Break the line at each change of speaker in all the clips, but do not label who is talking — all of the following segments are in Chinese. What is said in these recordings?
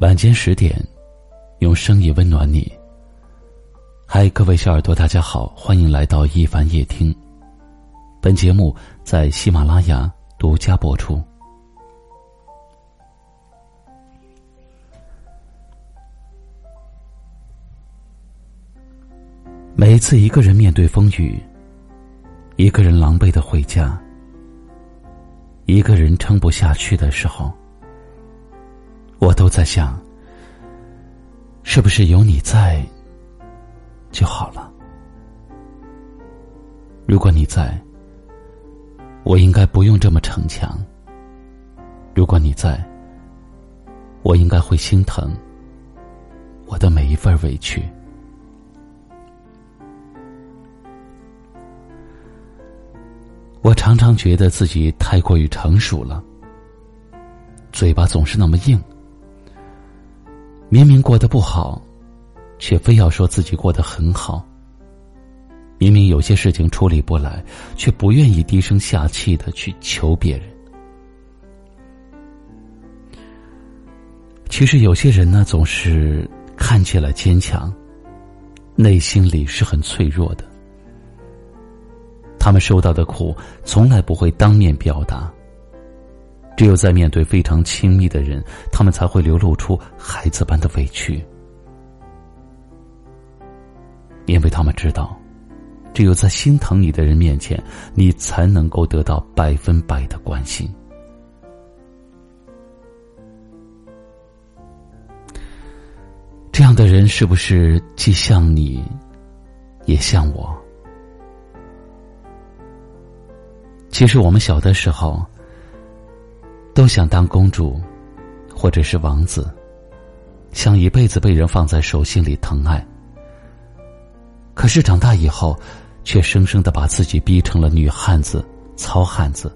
晚间十点，用声音温暖你。嗨，各位小耳朵，大家好，欢迎来到一凡夜听。本节目在喜马拉雅独家播出。每次一个人面对风雨，一个人狼狈的回家，一个人撑不下去的时候。我都在想，是不是有你在就好了？如果你在，我应该不用这么逞强；如果你在，我应该会心疼我的每一份委屈。我常常觉得自己太过于成熟了，嘴巴总是那么硬。明明过得不好，却非要说自己过得很好。明明有些事情处理不来，却不愿意低声下气的去求别人。其实有些人呢，总是看起来坚强，内心里是很脆弱的。他们受到的苦，从来不会当面表达。只有在面对非常亲密的人，他们才会流露出孩子般的委屈，因为他们知道，只有在心疼你的人面前，你才能够得到百分百的关心。这样的人是不是既像你，也像我？其实我们小的时候。都想当公主，或者是王子，想一辈子被人放在手心里疼爱。可是长大以后，却生生的把自己逼成了女汉子、糙汉子。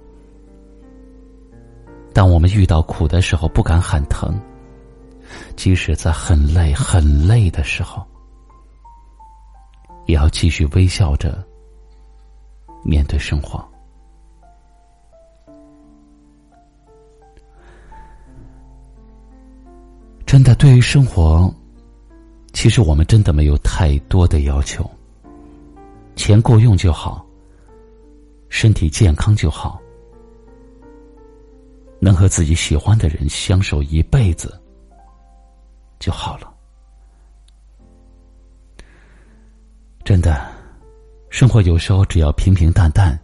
当我们遇到苦的时候，不敢喊疼；即使在很累、很累的时候，也要继续微笑着面对生活。真的，对于生活，其实我们真的没有太多的要求。钱够用就好，身体健康就好，能和自己喜欢的人相守一辈子就好了。真的，生活有时候只要平平淡淡，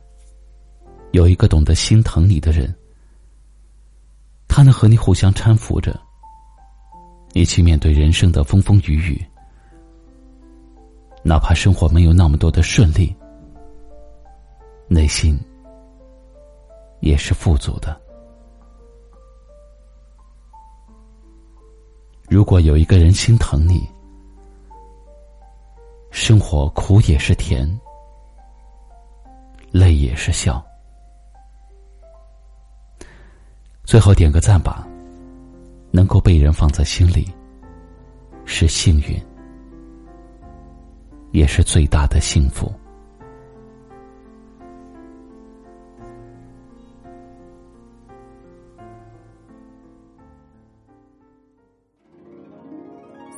有一个懂得心疼你的人，他能和你互相搀扶着。一起面对人生的风风雨雨，哪怕生活没有那么多的顺利，内心也是富足的。如果有一个人心疼你，生活苦也是甜，累也是笑。最后点个赞吧。能够被人放在心里，是幸运，也是最大的幸福。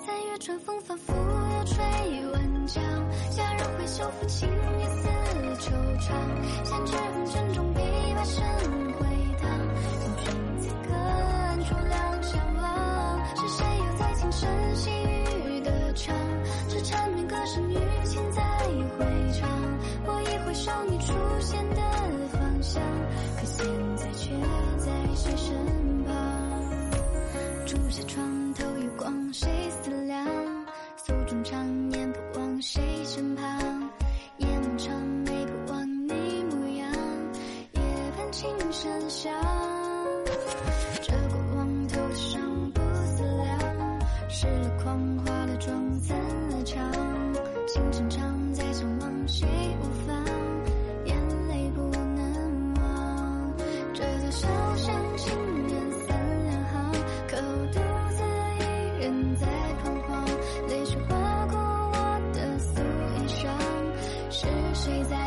三月春风仿佛又吹晚江，夏日会修复青叶似惆怅，闲枝红尘中琵琶声回荡，寻寻此刻暗处下床头月光，谁思量？诉衷肠念不忘谁身旁？夜漫长，眉不忘你模样，夜半琴声响。这过往头上不思量，失了狂，花了妆，怎了场？情深长，再相望，谁无是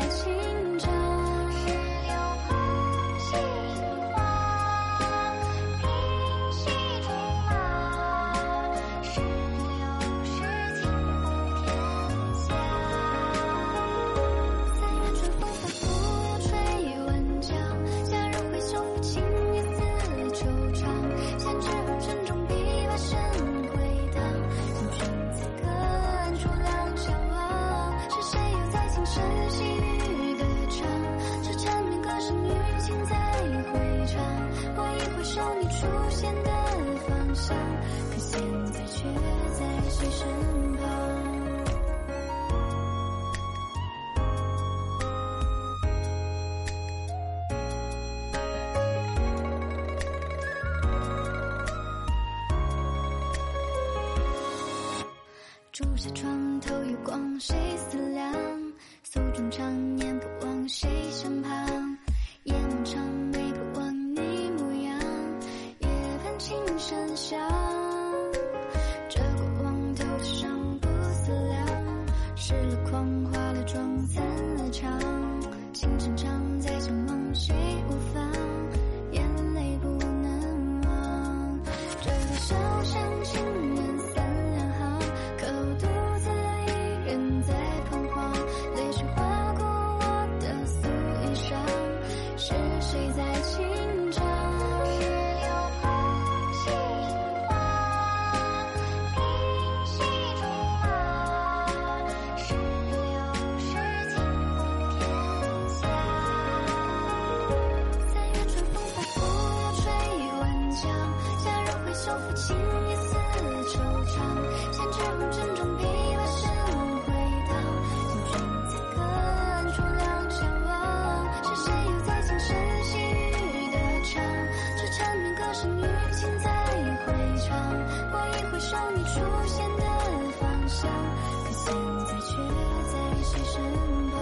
住下床头月光谁思量，诉衷肠念不忘谁身旁，夜漫长，没不忘你模样，夜半琴声小。夏日会修复情意似惆怅。闲置红尘中，笔画深回荡。听君此刻暗处两相望，是谁又在轻声细语的唱？这缠绵歌声与情在回肠。我一回首，你出现的方向，可现在却在谁身旁？